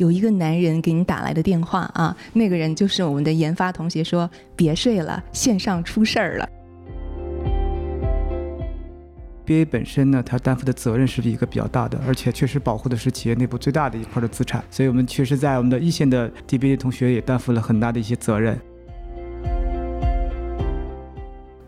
有一个男人给你打来的电话啊，那个人就是我们的研发同学，说别睡了，线上出事儿了。B A 本身呢，它担负的责任是一个比较大的，而且确实保护的是企业内部最大的一块的资产，所以我们确实在我们的一线的 DBA 同学也担负了很大的一些责任。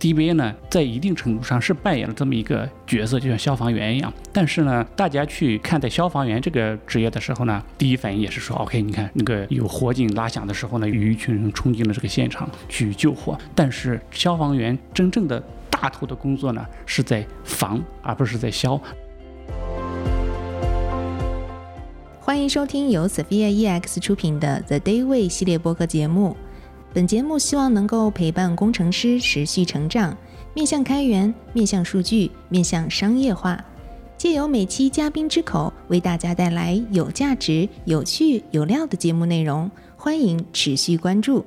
DBA 呢，在一定程度上是扮演了这么一个角色，就像消防员一样。但是呢，大家去看待消防员这个职业的时候呢，第一反应也是说，OK，你看那个有火警拉响的时候呢，有一群人冲进了这个现场去救火。但是消防员真正的大头的工作呢，是在防，而不是在消。欢迎收听由 Sophia EX 出品的 The Day Way 系列播客节目。本节目希望能够陪伴工程师持续成长，面向开源，面向数据，面向商业化，借由每期嘉宾之口，为大家带来有价值、有趣、有料的节目内容。欢迎持续关注。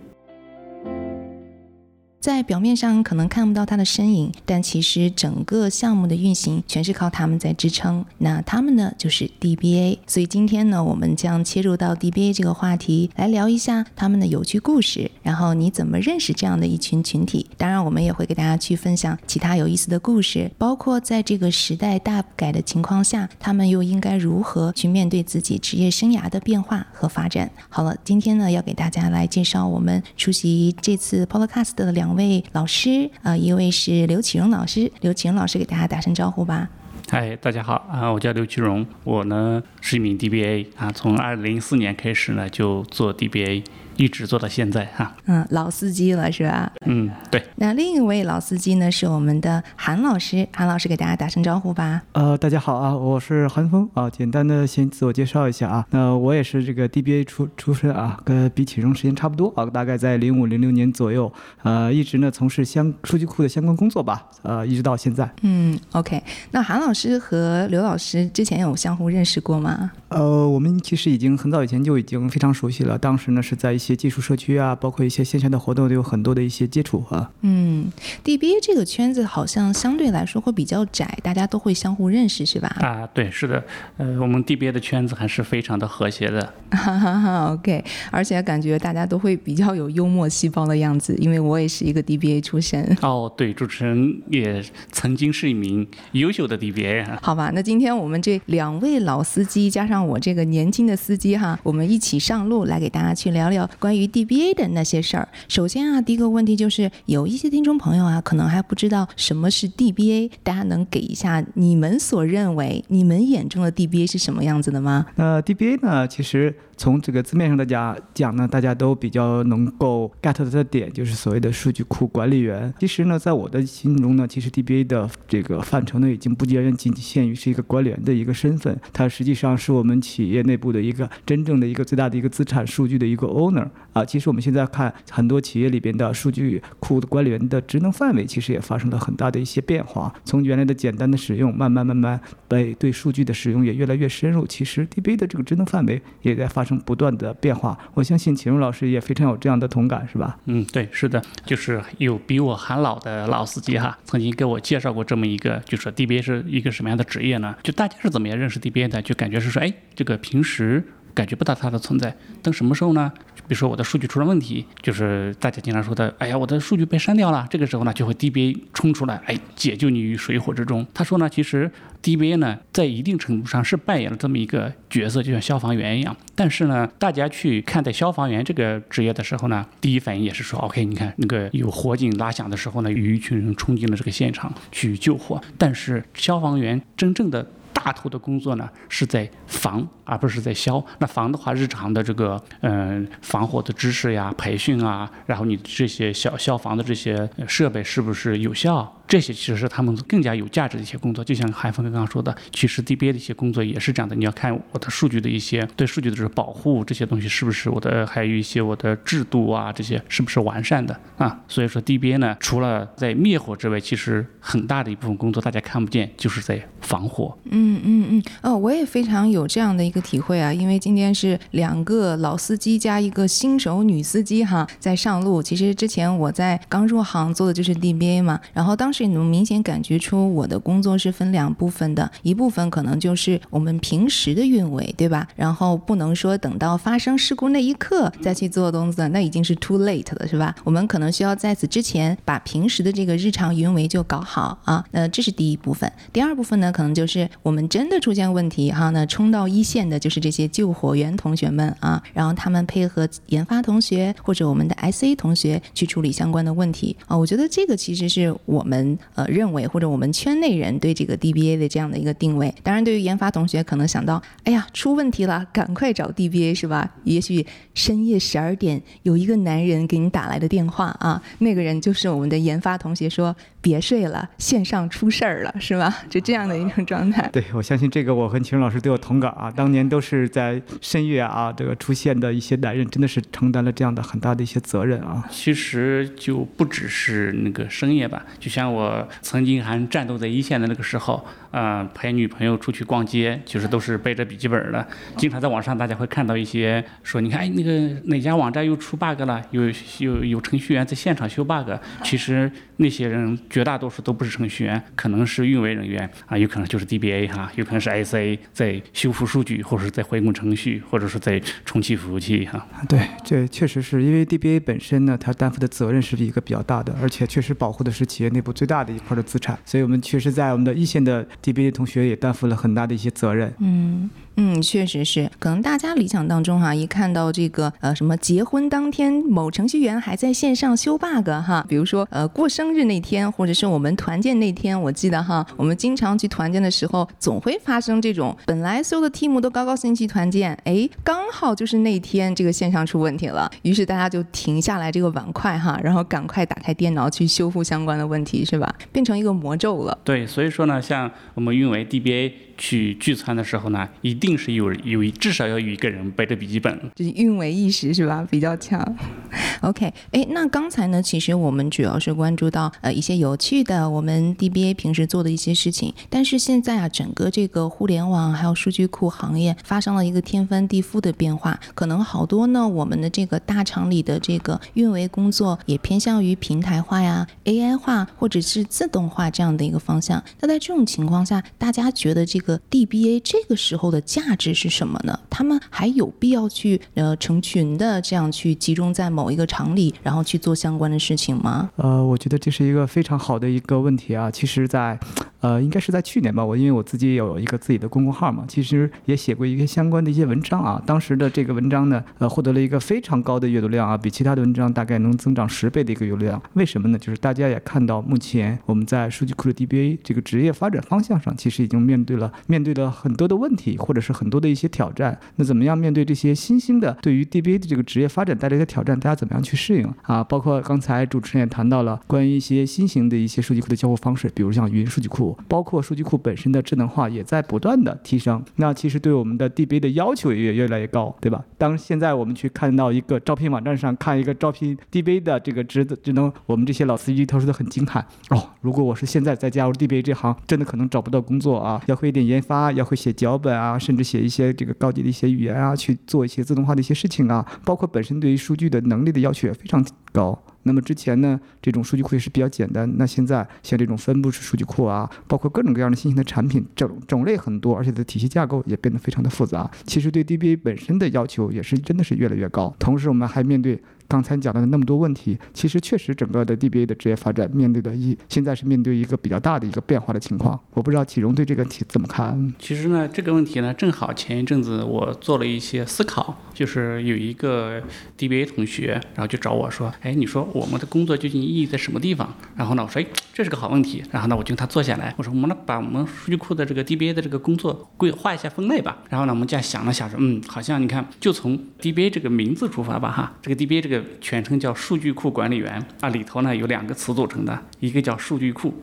在表面上可能看不到他的身影，但其实整个项目的运行全是靠他们在支撑。那他们呢，就是 DBA。所以今天呢，我们将切入到 DBA 这个话题，来聊一下他们的有趣故事。然后你怎么认识这样的一群群体？当然，我们也会给大家去分享其他有意思的故事，包括在这个时代大改的情况下，他们又应该如何去面对自己职业生涯的变化和发展。好了，今天呢，要给大家来介绍我们出席这次 Podcast 的两。位老师啊，一位是刘启荣老师，刘启荣老师给大家打声招呼吧。嗨，大家好啊，我叫刘启荣，我呢是一名 DBA 啊，从二零零四年开始呢就做 DBA。一直做到现在哈，嗯，老司机了是吧？嗯，对。那另一位老司机呢，是我们的韩老师，韩老师给大家打声招呼吧。呃，大家好啊，我是韩峰啊，简单的先自我介绍一下啊。那我也是这个 DBA 出出身啊，跟比启荣时间差不多啊，大概在零五零六年左右，呃，一直呢从事相数据库的相关工作吧，呃，一直到现在。嗯，OK。那韩老师和刘老师之前有相互认识过吗？呃，我们其实已经很早以前就已经非常熟悉了，当时呢是在一。一些技术社区啊，包括一些线下的活动，都有很多的一些接触啊。嗯，DBA 这个圈子好像相对来说会比较窄，大家都会相互认识，是吧？啊，对，是的。呃，我们 DBA 的圈子还是非常的和谐的。哈哈哈 OK，而且感觉大家都会比较有幽默细胞的样子，因为我也是一个 DBA 出身。哦，对，主持人也曾经是一名优秀的 DBA。好吧，那今天我们这两位老司机加上我这个年轻的司机哈，我们一起上路来给大家去聊聊。关于 DBA 的那些事儿，首先啊，第一个问题就是有一些听众朋友啊，可能还不知道什么是 DBA，大家能给一下你们所认为、你们眼中的 DBA 是什么样子的吗？那 DBA 呢，其实。从这个字面上的讲讲呢，大家都比较能够 get 的点就是所谓的数据库管理员。其实呢，在我的心中呢，其实 DBA 的这个范畴呢，已经不仅仅限于是一个管理员的一个身份，它实际上是我们企业内部的一个真正的一个最大的一个资产数据的一个 owner 啊。其实我们现在看很多企业里边的数据库的管理员的职能范围，其实也发生了很大的一些变化。从原来的简单的使用，慢慢慢慢被对数据的使用也越来越深入。其实 DBA 的这个职能范围也在发。生不断的变化，我相信秦荣老师也非常有这样的同感，是吧？嗯，对，是的，就是有比我还老的老司机哈，曾经给我介绍过这么一个，就说 DBA 是一个什么样的职业呢？就大家是怎么样认识 DBA 的？就感觉是说，哎，这个平时感觉不到它的存在，等什么时候呢？比如说我的数据出了问题，就是大家经常说的，哎呀，我的数据被删掉了。这个时候呢，就会 DBA 冲出来，哎，解救你于水火之中。他说呢，其实 DBA 呢，在一定程度上是扮演了这么一个角色，就像消防员一样。但是呢，大家去看待消防员这个职业的时候呢，第一反应也是说，OK，你看那个有火警拉响的时候呢，有一群人冲进了这个现场去救火。但是消防员真正的大头的工作呢，是在防，而不是在消。那防的话，日常的这个嗯防火的知识呀、培训啊，然后你这些消消防的这些设备是不是有效？这些其实是他们更加有价值的一些工作。就像韩峰刚刚说的，其实 DBA 的一些工作也是这样的。你要看我的数据的一些对数据的这个保护，这些东西是不是我的，还有一些我的制度啊，这些是不是完善的啊？所以说 DBA 呢，除了在灭火之外，其实很大的一部分工作大家看不见，就是在防火。嗯嗯嗯，哦，我也非常有这样的一个体会啊，因为今天是两个老司机加一个新手女司机哈，在上路。其实之前我在刚入行做的就是 DBA 嘛，然后当时你能明显感觉出我的工作是分两部分的，一部分可能就是我们平时的运维，对吧？然后不能说等到发生事故那一刻再去做东西，那已经是 too late 了，是吧？我们可能需要在此之前把平时的这个日常运维就搞好啊。那这是第一部分，第二部分呢，可能就是我们真的出现问题哈，那冲到一线的就是这些救火员同学们啊，然后他们配合研发同学或者我们的 SA 同学去处理相关的问题啊。我觉得这个其实是我们呃认为或者我们圈内人对这个 DBA 的这样的一个定位。当然，对于研发同学可能想到，哎呀，出问题了，赶快找 DBA 是吧？也许深夜十二点有一个男人给你打来的电话啊，那个人就是我们的研发同学说。别睡了，线上出事儿了，是吧？就这样的一种状态。对，我相信这个我和秦老师都有同感啊。当年都是在深夜啊，这个出现的一些男人，真的是承担了这样的很大的一些责任啊。其实就不只是那个深夜吧，就像我曾经还战斗在一线的那个时候，呃，陪女朋友出去逛街，就是都是背着笔记本的，经常在网上大家会看到一些说，你看，哎，那个哪家网站又出 bug 了，有有有程序员在现场修 bug。其实那些人。绝大多数都不是程序员，可能是运维人员啊，有可能就是 DBA 哈，有可能是 SA 在修复数据，或者是在回滚程序，或者是在重启服务器哈。对，这确实是因为 DBA 本身呢，它担负的责任是一个比较大的，而且确实保护的是企业内部最大的一块的资产，所以我们确实在我们的一线的 DBA 同学也担负了很大的一些责任。嗯。嗯，确实是，可能大家理想当中哈，一看到这个呃什么结婚当天某程序员还在线上修 bug 哈，比如说呃过生日那天，或者是我们团建那天，我记得哈，我们经常去团建的时候，总会发生这种，本来所有的 team 都高高兴兴去团建，哎，刚好就是那天这个线上出问题了，于是大家就停下来这个碗筷哈，然后赶快打开电脑去修复相关的问题，是吧？变成一个魔咒了。对，所以说呢，像我们运维 DBA。去聚餐的时候呢，一定定是有有一至少要有一个人背着笔记本，就是运维意识是吧？比较强。OK，哎，那刚才呢，其实我们主要是关注到呃一些有趣的我们 DBA 平时做的一些事情，但是现在啊，整个这个互联网还有数据库行业发生了一个天翻地覆的变化，可能好多呢我们的这个大厂里的这个运维工作也偏向于平台化呀、AI 化或者是自动化这样的一个方向。那在这种情况下，大家觉得这个 DBA 这个时候的价值是什么呢？他们还有必要去呃成群的这样去集中在某一个厂里，然后去做相关的事情吗？呃，我觉得这是一个非常好的一个问题啊。其实，在呃，应该是在去年吧，我因为我自己也有一个自己的公众号嘛，其实也写过一些相关的一些文章啊。当时的这个文章呢，呃，获得了一个非常高的阅读量啊，比其他的文章大概能增长十倍的一个阅读量。为什么呢？就是大家也看到，目前我们在数据库的 DBA 这个职业发展方向上，其实已经面对了。面对了很多的问题，或者是很多的一些挑战，那怎么样面对这些新兴的对于 DBA 的这个职业发展带来的挑战？大家怎么样去适应啊？包括刚才主持人也谈到了关于一些新型的一些数据库的交互方式，比如像云数据库，包括数据库本身的智能化也在不断的提升。那其实对我们的 DBA 的要求也越来越高，对吧？当现在我们去看到一个招聘网站上看一个招聘 DBA 的这个职职能，我们这些老司机都说的很惊叹哦。如果我是现在再加入 DBA 这行，真的可能找不到工作啊，要会一点。研发要会写脚本啊，甚至写一些这个高级的一些语言啊，去做一些自动化的一些事情啊，包括本身对于数据的能力的要求也非常高。那么之前呢，这种数据库也是比较简单，那现在像这种分布式数据库啊，包括各种各样的新型的产品，种种类很多，而且的体系架构也变得非常的复杂。其实对 DBA 本身的要求也是真的是越来越高。同时我们还面对。刚才讲到的那么多问题，其实确实整个的 DBA 的职业发展面对的一现在是面对一个比较大的一个变化的情况。我不知道启荣对这个题怎么看？其实呢，这个问题呢，正好前一阵子我做了一些思考，就是有一个 DBA 同学，然后就找我说：“哎，你说我们的工作究竟意义在什么地方？”然后呢，我说：“哎，这是个好问题。”然后呢，我就跟他坐下来，我说：“我们呢把我们数据库的这个 DBA 的这个工作规划一下分类吧。”然后呢，我们这样想了想说：“嗯，好像你看，就从 DBA 这个名字出发吧，哈，这个 DBA 这个全称叫。数据库管理员啊，里头呢有两个词组成的，一个叫数据库，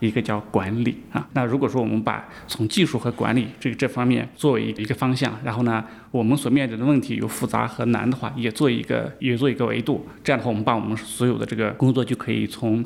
一个叫管理啊。那如果说我们把从技术和管理这个这方面作为一个方向，然后呢，我们所面对的问题有复杂和难的话，也做一个也做一个维度。这样的话，我们把我们所有的这个工作就可以从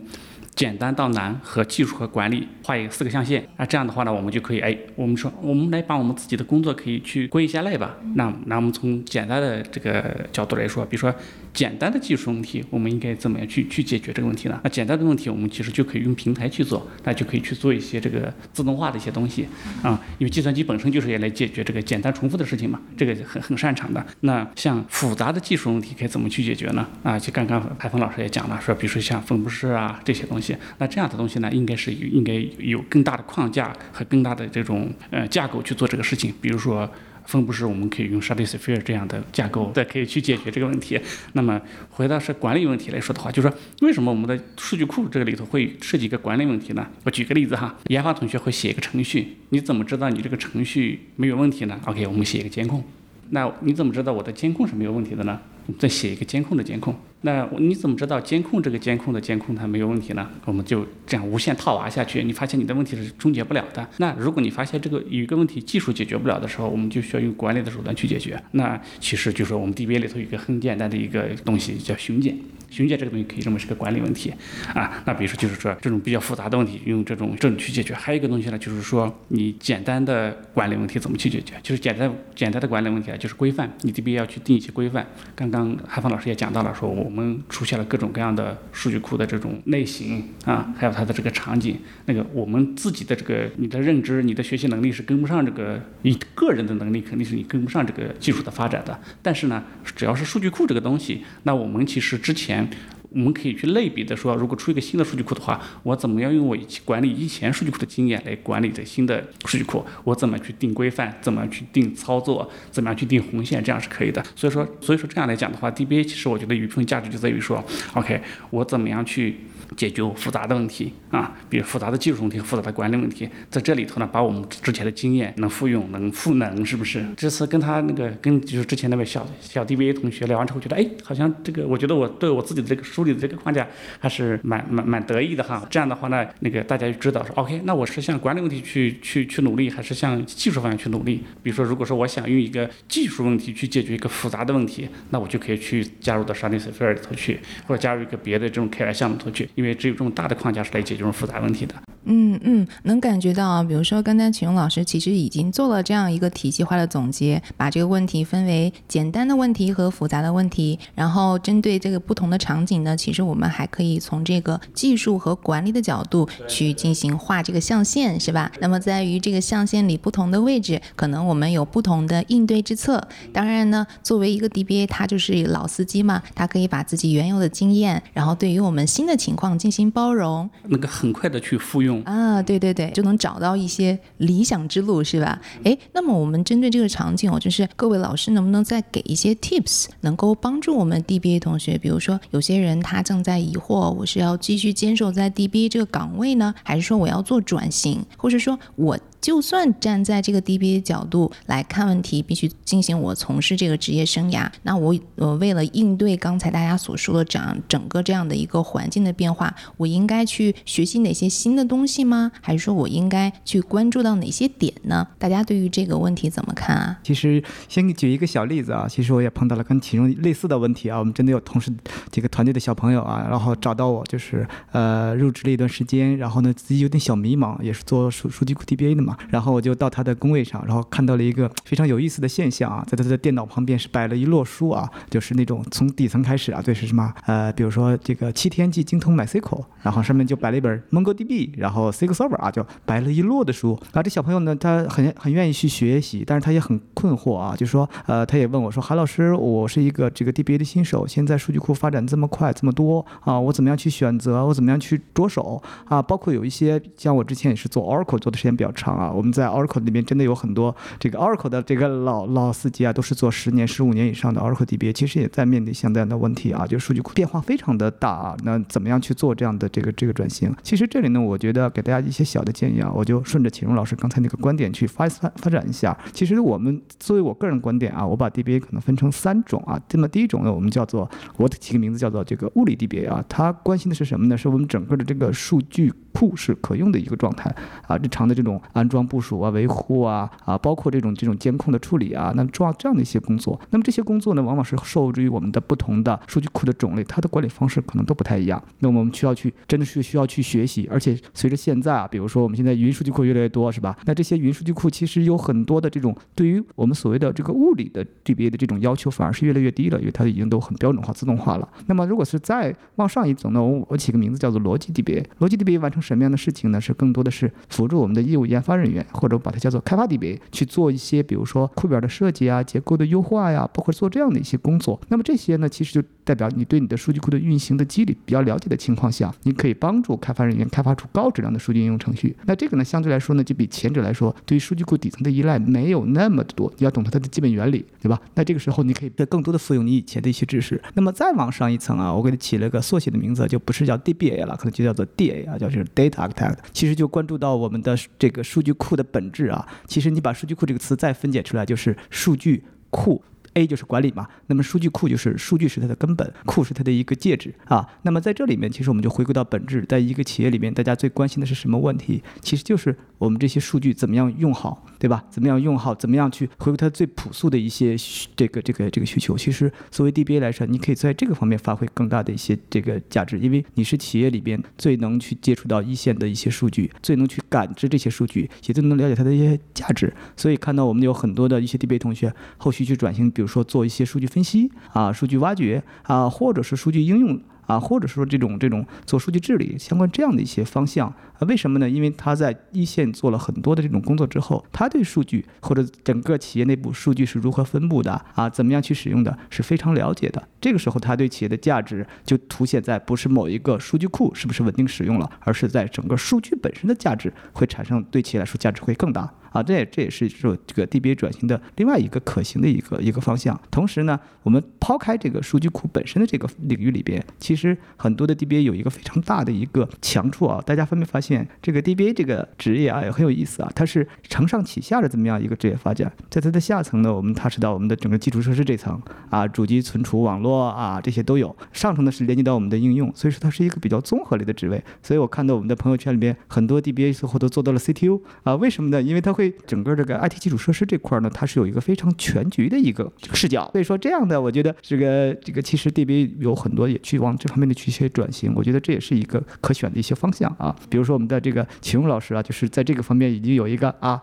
简单到难和技术和管理画一个四个象限那，这样的话呢，我们就可以哎，我们说我们来把我们自己的工作可以去归一下类吧。那那我们从简单的这个角度来说，比如说简单的技术问题，我们应该怎么样去去解决这个问题呢？那简单的问题，我们其实就可以用平台去做，那就可以去做一些这个自动化的一些东西啊，因为计算机本身就是也来解决这个简单重复的事情嘛，这个很很擅长的。那像复杂的技术问题该怎么去解决呢？啊，就刚刚海峰老师也讲了，说比如说像分布式啊这些东西，那这样的东西呢，应该是应该有更大的框架和更大的这种呃架构去做这个事情，比如说。分布式我们可以用 Stratosphere 这样的架构，再可以去解决这个问题。那么回到是管理问题来说的话，就是说为什么我们的数据库这个里头会涉及一个管理问题呢？我举个例子哈，研发同学会写一个程序，你怎么知道你这个程序没有问题呢？OK，我们写一个监控。那你怎么知道我的监控是没有问题的呢？再写一个监控的监控。那你怎么知道监控这个监控的监控它没有问题呢？我们就这样无限套娃下去，你发现你的问题是终结不了的。那如果你发现这个有一个问题技术解决不了的时候，我们就需要用管理的手段去解决。那其实就是我们 DBA 里头有一个很简单的一个东西叫巡检。巡检这个东西可以认为是个管理问题啊。那比如说就是说这种比较复杂的问题用这种这种去解决。还有一个东西呢，就是说你简单的管理问题怎么去解决？就是简单简单的管理问题啊，就是规范，你 DBA 要去定一些规范。刚刚韩芳老师也讲到了，说我我们出现了各种各样的数据库的这种类型啊，还有它的这个场景。那个我们自己的这个你的认知、你的学习能力是跟不上这个，你个人的能力肯定是你跟不上这个技术的发展的。但是呢，只要是数据库这个东西，那我们其实之前。我们可以去类比的说，如果出一个新的数据库的话，我怎么样用我以前管理以前数据库的经验来管理这新的数据库？我怎么去定规范？怎么去定操作？怎么样去定红线？这样是可以的。所以说，所以说这样来讲的话，DBA 其实我觉得有一部分价值就在于说，OK，我怎么样去。解决复杂的问题啊，比如复杂的技术问题、复杂的管理问题，在这里头呢，把我们之前的经验能复用、能赋能，是不是？这次跟他那个跟就是之前那位小小 DBA 同学聊完之后，觉得哎，好像这个我觉得我对我自己的这个梳理的这个框架还是蛮蛮蛮得意的哈。这样的话呢，那个大家就知道说，OK，那我是向管理问题去去去努力，还是向技术方向去努力？比如说，如果说我想用一个技术问题去解决一个复杂的问题，那我就可以去加入到 Stratosphere 里头去，或者加入一个别的这种 KI 项目头去。因为只有这种大的框架是来解决这种复杂问题的。嗯嗯，能感觉到啊，比如说刚才启荣老师其实已经做了这样一个体系化的总结，把这个问题分为简单的问题和复杂的问题，然后针对这个不同的场景呢，其实我们还可以从这个技术和管理的角度去进行画这个象限，是吧？那么在于这个象限里不同的位置，可能我们有不同的应对之策。当然呢，作为一个 DBA，他就是老司机嘛，他可以把自己原有的经验，然后对于我们新的情况进行包容，那个很快的去复用。啊，对对对，就能找到一些理想之路，是吧？哎，那么我们针对这个场景我，就是各位老师能不能再给一些 tips，能够帮助我们 DBA 同学？比如说，有些人他正在疑惑，我是要继续坚守在 DBA 这个岗位呢，还是说我要做转型，或者说我？就算站在这个 DBA 角度来看问题，必须进行我从事这个职业生涯。那我我为了应对刚才大家所说的整整个这样的一个环境的变化，我应该去学习哪些新的东西吗？还是说我应该去关注到哪些点呢？大家对于这个问题怎么看啊？其实先举一个小例子啊，其实我也碰到了跟其中类似的问题啊。我们真的有同事这个团队的小朋友啊，然后找到我，就是呃入职了一段时间，然后呢自己有点小迷茫，也是做数数据库 DBA 的嘛。然后我就到他的工位上，然后看到了一个非常有意思的现象啊，在他的电脑旁边是摆了一摞书啊，就是那种从底层开始啊，对是什么？呃，比如说这个七天记精通 MySQL，然后上面就摆了一本 MongoDB，然后 SQL Server 啊，就摆了一摞的书。然后这小朋友呢，他很很愿意去学习，但是他也很困惑啊，就说，呃，他也问我说，韩老师，我是一个这个 DBA 的新手，现在数据库发展这么快这么多啊，我怎么样去选择？我怎么样去着手啊？包括有一些像我之前也是做 Oracle 做的时间比较长啊我们在 Oracle 里面真的有很多这个 Oracle 的这个老老司机啊，都是做十年、十五年以上的 Oracle DBA，其实也在面临相对的问题啊，就数据库变化非常的大啊。那怎么样去做这样的这个这个转型？其实这里呢，我觉得给大家一些小的建议啊，我就顺着启荣老师刚才那个观点去发发发展一下。其实我们作为我个人观点啊，我把 DBA 可能分成三种啊。那么第一种呢，我们叫做我起个名字叫做这个物理 DBA 啊，它关心的是什么呢？是我们整个的这个数据。库是可用的一个状态啊，日常的这种安装部署啊、维护啊啊，包括这种这种监控的处理啊，那么重要这样的一些工作。那么这些工作呢，往往是受制于我们的不同的数据库的种类，它的管理方式可能都不太一样。那么我们需要去真的是需要去学习，而且随着现在啊，比如说我们现在云数据库越来越多，是吧？那这些云数据库其实有很多的这种对于我们所谓的这个物理的 DBA 的这种要求，反而是越来越低了，因为它已经都很标准化、自动化了。那么如果是再往上一层呢，我我起个名字叫做逻辑 DBA。逻辑 DBA 完成什么样的事情呢？是更多的是辅助我们的业务研发人员，或者把它叫做开发 DB 去做一些，比如说库表的设计啊、结构的优化呀，包括做这样的一些工作。那么这些呢，其实就代表你对你的数据库的运行的机理比较了解的情况下，你可以帮助开发人员开发出高质量的数据应用程序。那这个呢，相对来说呢，就比前者来说，对于数据库底层的依赖没有那么的多。你要懂得它的基本原理，对吧？那这个时候你可以更多的复用你以前的一些知识。那么再往上一层啊，我给它起了个缩写的名字，就不是叫 DBA 了，可能就叫做 DA 啊，叫是 Data Architect。其实就关注到我们的这个数据库的本质啊。其实你把数据库这个词再分解出来，就是数据库。A 就是管理嘛，那么数据库就是数据是它的根本，库是它的一个介质啊。那么在这里面，其实我们就回归到本质，在一个企业里面，大家最关心的是什么问题？其实就是我们这些数据怎么样用好，对吧？怎么样用好？怎么样去回归它最朴素的一些这个这个这个需求？其实作为 DBA 来说，你可以在这个方面发挥更大的一些这个价值，因为你是企业里边最能去接触到一线的一些数据，最能去感知这些数据，也最能了解它的一些价值。所以看到我们有很多的一些 DBA 同学后续去转型，比如。说做一些数据分析啊，数据挖掘啊，或者是数据应用啊，或者说这种这种做数据治理相关这样的一些方向啊，为什么呢？因为他在一线做了很多的这种工作之后，他对数据或者整个企业内部数据是如何分布的啊，怎么样去使用的，是非常了解的。这个时候，他对企业的价值就凸显在不是某一个数据库是不是稳定使用了，而是在整个数据本身的价值会产生对企业来说价值会更大。啊，这也这也是说这个 DBA 转型的另外一个可行的一个一个方向。同时呢，我们抛开这个数据库本身的这个领域里边，其实很多的 DBA 有一个非常大的一个强处啊。大家分别发现，这个 DBA 这个职业啊也很有意思啊，它是承上启下的这么样一个职业发展。在它的下层呢，我们踏实到我们的整个基础设施这层啊，主机、存储、网络啊这些都有。上层呢是连接到我们的应用，所以说它是一个比较综合类的职位。所以我看到我们的朋友圈里边很多 DBA 最后都做到了 CTO 啊，为什么呢？因为它会。整个这个 IT 基础设施这块呢，它是有一个非常全局的一个视角，所以说这样的，我觉得这个这个其实 DB 有很多也去往这方面的去一些转型，我觉得这也是一个可选的一些方向啊。比如说我们的这个秦勇老师啊，就是在这个方面已经有一个啊，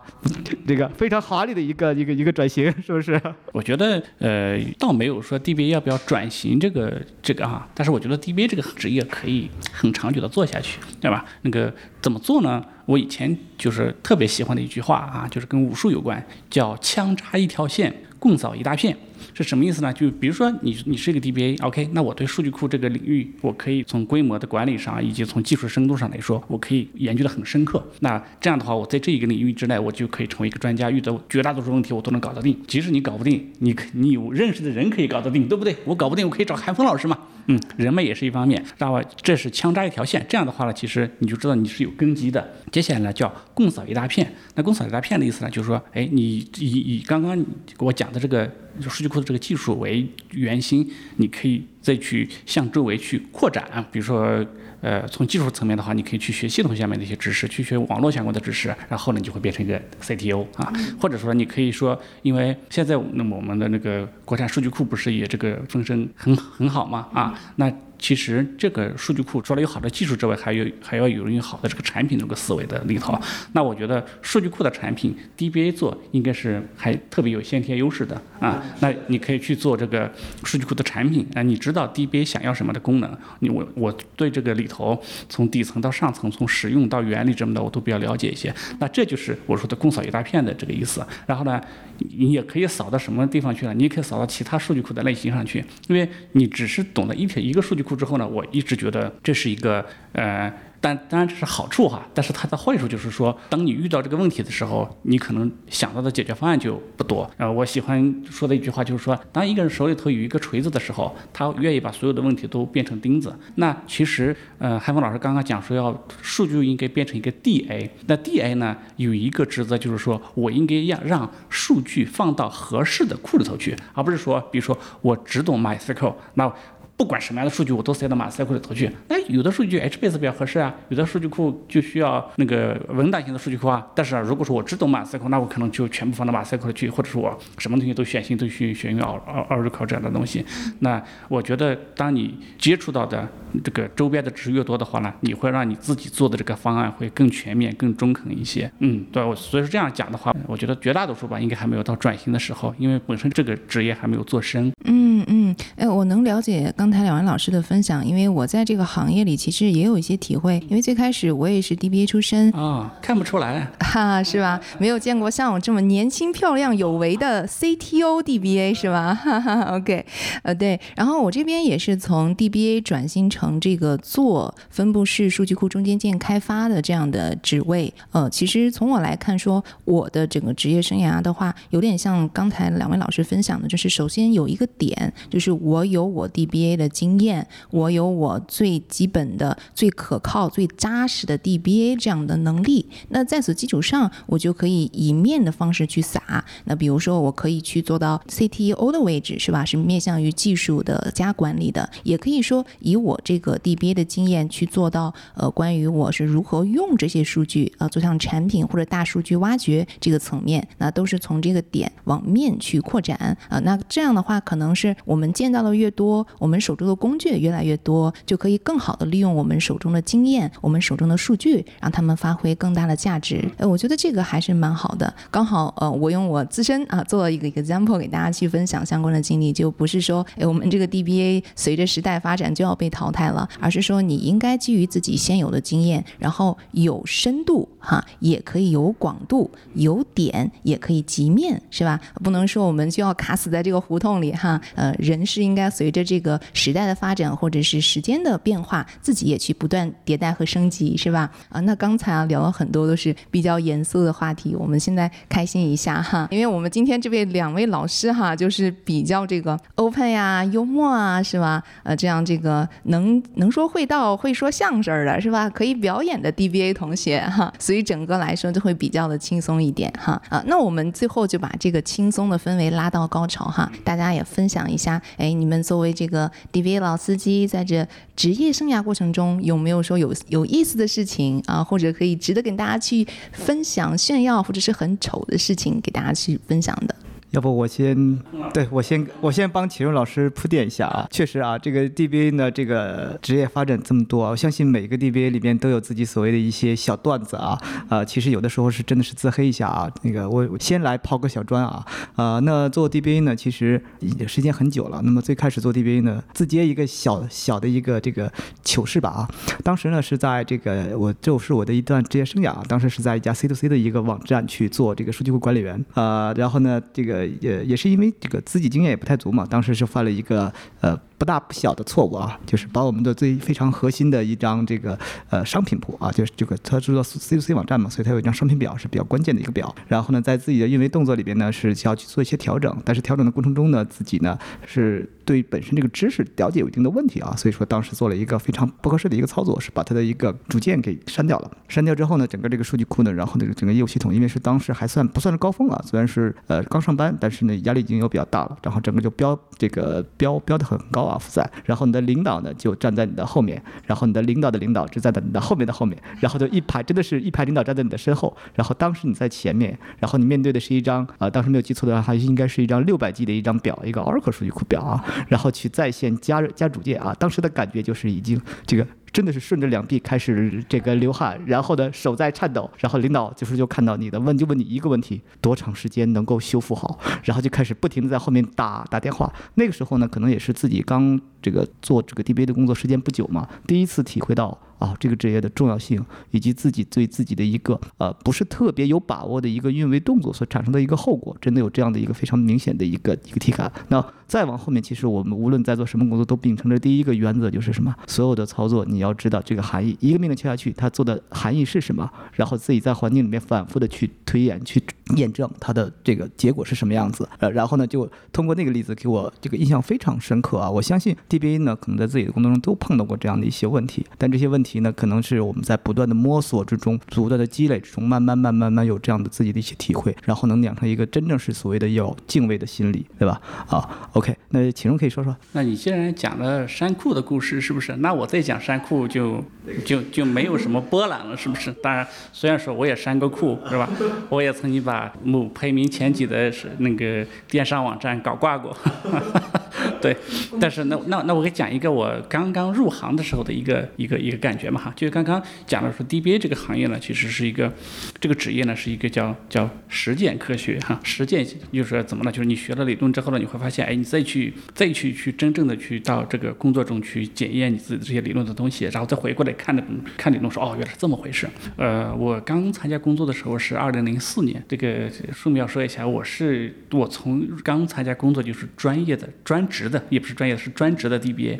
这个非常华丽的一个一个一个转型，是不是？我觉得呃，倒没有说 DB 要不要转型这个这个哈，但是我觉得 DB 这个职业可以很长久的做下去，对吧？那个怎么做呢？我以前就是特别喜欢的一句话啊，就是跟武术有关，叫“枪扎一条线，共扫一大片”。是什么意思呢？就比如说你你是一个 DBA，OK，那我对数据库这个领域，我可以从规模的管理上，以及从技术深度上来说，我可以研究的很深刻。那这样的话，我在这一个领域之内，我就可以成为一个专家，遇到绝大多数问题我都能搞得定。即使你搞不定，你可你有认识的人可以搞得定，对不对？我搞不定，我可以找韩峰老师嘛。嗯，人脉也是一方面。那么这是枪扎一条线，这样的话呢，其实你就知道你是有根基的。接下来呢，叫共扫一大片。那共扫一大片的意思呢，就是说，哎，你以以刚刚给我讲的这个就数据库的这个技术为原心，你可以再去向周围去扩展。比如说，呃，从技术层面的话，你可以去学系统下面的一些知识，去学网络相关的知识，然后呢，你就会变成一个 CTO 啊。或者说，你可以说，因为现在那么我们的那个国产数据库不是也这个风声很很好嘛啊，那。其实这个数据库除了有好的技术之外，还有还要有人好的这个产品这个思维的里头。那我觉得数据库的产品 DBA 做应该是还特别有先天优势的啊。那你可以去做这个数据库的产品啊，你知道 DBA 想要什么的功能？你我我对这个里头从底层到上层，从使用到原理这么的我都比较了解一些。那这就是我说的共扫一大片的这个意思。然后呢，你也可以扫到什么地方去了？你也可以扫到其他数据库的类型上去，因为你只是懂得一条一个数据库。之后呢，我一直觉得这是一个呃。但当然这是好处哈，但是它的坏处就是说，当你遇到这个问题的时候，你可能想到的解决方案就不多。呃，我喜欢说的一句话就是说，当一个人手里头有一个锤子的时候，他愿意把所有的问题都变成钉子。那其实，呃，韩峰老师刚刚讲说要数据应该变成一个 DA，那 DA 呢有一个职责就是说我应该要让数据放到合适的库里头去，而不是说，比如说我只懂 MySQL，那不管什么样的数据我都塞到马赛克里头去。那有的数据 HBase 比较合适啊，有的数据库就需要那个文档型的数据库啊。但是啊，如果说我只懂马赛克，那我可能就全部放到马赛克里去，或者是我什么东西都选新都去选用 Oracle 这样的东西。那我觉得，当你接触到的这个周边的值越多的话呢，你会让你自己做的这个方案会更全面、更中肯一些。嗯，对，我所以说这样讲的话，我觉得绝大多数吧，应该还没有到转型的时候，因为本身这个职业还没有做深。嗯嗯，哎，我能了解刚才两位老师的分享，因为我在这个行业里其实也有一些体会。因为最开始我也是 DBA 出身啊，看不出来，哈，是吧？没有见过像我这么年轻、漂亮、有为的 CTO DBA 是吧？哈哈，OK，呃，对。然后我这边也是从 DBA 转型成这个做分布式数据库中间件开发的这样的职位。呃，其实从我来看，说我的整个职业生涯的话，有点像刚才两位老师分享的，就是首先有一个点，就是是我有我 DBA 的经验，我有我最基本的、最可靠、最扎实的 DBA 这样的能力。那在此基础上，我就可以以面的方式去撒。那比如说，我可以去做到 CTO 的位置，是吧？是面向于技术的加管理的，也可以说以我这个 DBA 的经验去做到呃，关于我是如何用这些数据啊，做上产品或者大数据挖掘这个层面，那都是从这个点往面去扩展啊。那这样的话，可能是我们见到的越多，我们手中的工具越来越多，就可以更好的利用我们手中的经验，我们手中的数据，让他们发挥更大的价值。呃，我觉得这个还是蛮好的。刚好呃，我用我自身啊做了一个 example 给大家去分享相关的经历，就不是说哎我们这个 DBA 随着时代发展就要被淘汰了，而是说你应该基于自己现有的经验，然后有深度哈，也可以有广度，有点也可以极面，是吧？不能说我们就要卡死在这个胡同里哈。呃，人是应该随着这个时代的发展或者是时间的变化，自己也去不断迭代和升级，是吧？啊，那刚才啊聊了很多都是比较严肃的话题，我们现在开心一下哈，因为我们今天这位两位老师哈，就是比较这个 open 呀、幽默啊，是吧？呃，这样这个能能说会道、会说相声的，是吧？可以表演的 DBA 同学哈，所以所以整个来说就会比较的轻松一点哈。啊，那我们最后就把这个轻松的氛围拉到高潮哈，大家也分享一下，哎，你们作为这个 DV 老司机，在这职业生涯过程中有没有说有有意思的事情啊，或者可以值得跟大家去分享、炫耀，或者是很丑的事情给大家去分享的？要不我先，对我先我先帮启荣老师铺垫一下啊。确实啊，这个 DBA 呢，这个职业发展这么多，我相信每个 DBA 里面都有自己所谓的一些小段子啊。啊，其实有的时候是真的是自黑一下啊。那个我先来抛个小砖啊。啊，那做 DBA 呢，其实已经时间很久了。那么最开始做 DBA 呢，自接一个小小的一个这个糗事吧啊。当时呢是在这个我就是我的一段职业生涯啊，当时是在一家 C to C 的一个网站去做这个数据库管理员啊。然后呢，这个。也也是因为这个自己经验也不太足嘛，当时是犯了一个呃。不大不小的错误啊，就是把我们的最非常核心的一张这个呃商品铺啊，就是这个它是做 C to C 网站嘛，所以它有一张商品表是比较关键的一个表。然后呢，在自己的运维动作里边呢，是需要去做一些调整，但是调整的过程中呢，自己呢是对本身这个知识了解有一定的问题啊，所以说当时做了一个非常不合适的一个操作，是把它的一个组件给删掉了。删掉之后呢，整个这个数据库呢，然后那个整个业务系统，因为是当时还算不算是高峰啊，虽然是呃刚上班，但是呢压力已经有比较大了，然后整个就标这个标标的很高啊负载，然后你。的领导呢，就站在你的后面，然后你的领导的领导就站在你的后面的后面，然后就一排，真的是一排领导站在你的身后，然后当时你在前面，然后你面对的是一张，啊，当时没有记错的话，它应该是一张六百 G 的一张表，一个 Oracle 数据库表啊，然后去在线加加主页啊，当时的感觉就是已经这个。真的是顺着两臂开始这个流汗，然后呢手在颤抖，然后领导就是就看到你的问就问你一个问题，多长时间能够修复好，然后就开始不停的在后面打打电话。那个时候呢，可能也是自己刚这个做这个 DBA 的工作时间不久嘛，第一次体会到。啊，这个职业的重要性，以及自己对自己的一个呃不是特别有把握的一个运维动作所产生的一个后果，真的有这样的一个非常明显的一个一个体感。那再往后面，其实我们无论在做什么工作，都秉承着第一个原则，就是什么？所有的操作你要知道这个含义，一个命令敲下去，它做的含义是什么？然后自己在环境里面反复的去推演、去验证它的这个结果是什么样子。呃，然后呢，就通过那个例子给我这个印象非常深刻啊！我相信 DBA 呢，可能在自己的工作中都碰到过这样的一些问题，但这些问题呢，可能是我们在不断的摸索之中、不断的积累之中，慢慢、慢慢、慢慢有这样的自己的一些体会，然后能养成一个真正是所谓的有敬畏的心理，对吧？啊，OK，那启荣可以说说。那你既然讲了山库的故事，是不是？那我再讲山库就就就没有什么波澜了，是不是？当然，虽然说我也山过库，是吧？我也曾经把某排名前几的是那个电商网站搞挂过。对，但是那那那我给讲一个我刚刚入行的时候的一个一个一个感觉嘛哈，就是刚刚讲了说 DBA 这个行业呢，其实是一个这个职业呢是一个叫叫实践科学哈，实践就是说怎么呢？就是你学了理论之后呢，你会发现，哎，你再去再去去真正的去到这个工作中去检验你自己的这些理论的东西，然后再回过来看的看理论，说哦，原来是这么回事。呃，我刚参加工作的时候是二零零四年，这个顺便要说一下，我是我从刚参加工作就是专业的专职的，也不是专业的，是专职的 DBA，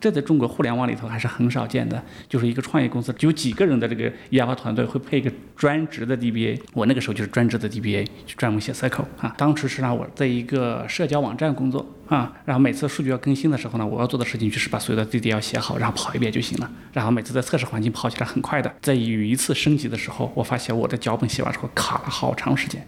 这在中国互联网里头还是很少见的，就是一个创业公司只有几个人的这个研发团队会配一个专职的 DBA，我那个时候就是专职的 DBA，专门写 Circle 啊，当时是让我在一个社交网站工作。啊，然后每次数据要更新的时候呢，我要做的事情就是把所有的 DD 要写好，然后跑一遍就行了。然后每次在测试环境跑起来很快的。在有一次升级的时候，我发现我的脚本写完之后卡了好长时间。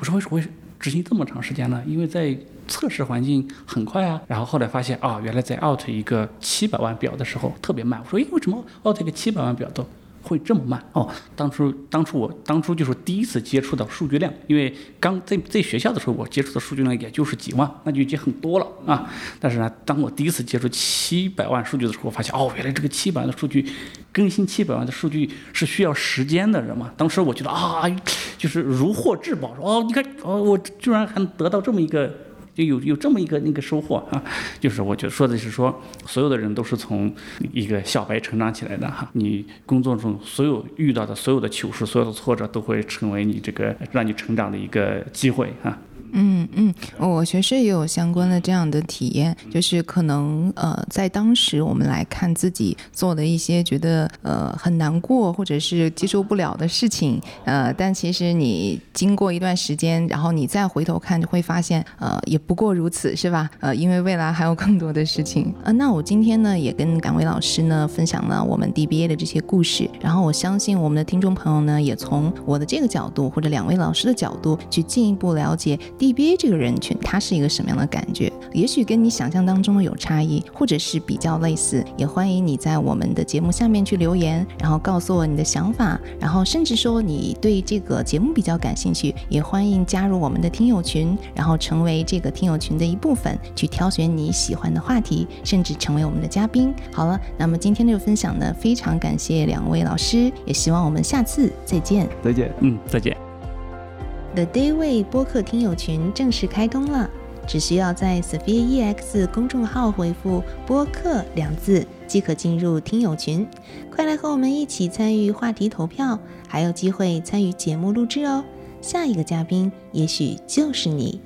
我说为什么会执行这么长时间呢？因为在测试环境很快啊。然后后来发现啊，原来在 out 一个七百万表的时候特别慢。我说诶，为什么 out 一个七百万表都？会这么慢哦？当初当初我当初就是第一次接触到数据量，因为刚在在学校的时候，我接触的数据量也就是几万，那就已经很多了啊。但是呢，当我第一次接触七百万数据的时候，我发现哦，原来这个七百万的数据更新七百万的数据是需要时间的，人嘛。当时我觉得啊，就是如获至宝，说哦，你看哦，我居然还得到这么一个。就有有这么一个那个收获啊，就是我觉得说的是说，所有的人都是从一个小白成长起来的哈。你工作中所有遇到的所有的糗事、所有的挫折，都会成为你这个让你成长的一个机会啊。嗯嗯，我学士也有相关的这样的体验，就是可能呃，在当时我们来看自己做的一些觉得呃很难过或者是接受不了的事情，呃，但其实你经过一段时间，然后你再回头看，就会发现呃也不过如此，是吧？呃，因为未来还有更多的事情。呃，那我今天呢也跟两位老师呢分享了我们 DBA 的这些故事，然后我相信我们的听众朋友呢也从我的这个角度或者两位老师的角度去进一步了解。DBA 这个人群，他是一个什么样的感觉？也许跟你想象当中的有差异，或者是比较类似。也欢迎你在我们的节目下面去留言，然后告诉我你的想法，然后甚至说你对这个节目比较感兴趣，也欢迎加入我们的听友群，然后成为这个听友群的一部分，去挑选你喜欢的话题，甚至成为我们的嘉宾。好了，那么今天这个分享呢，非常感谢两位老师，也希望我们下次再见。再见，嗯，再见。The Dayway 播客听友群正式开通了，只需要在 Sophia EX 公众号回复“播客”两字，即可进入听友群。快来和我们一起参与话题投票，还有机会参与节目录制哦！下一个嘉宾也许就是你。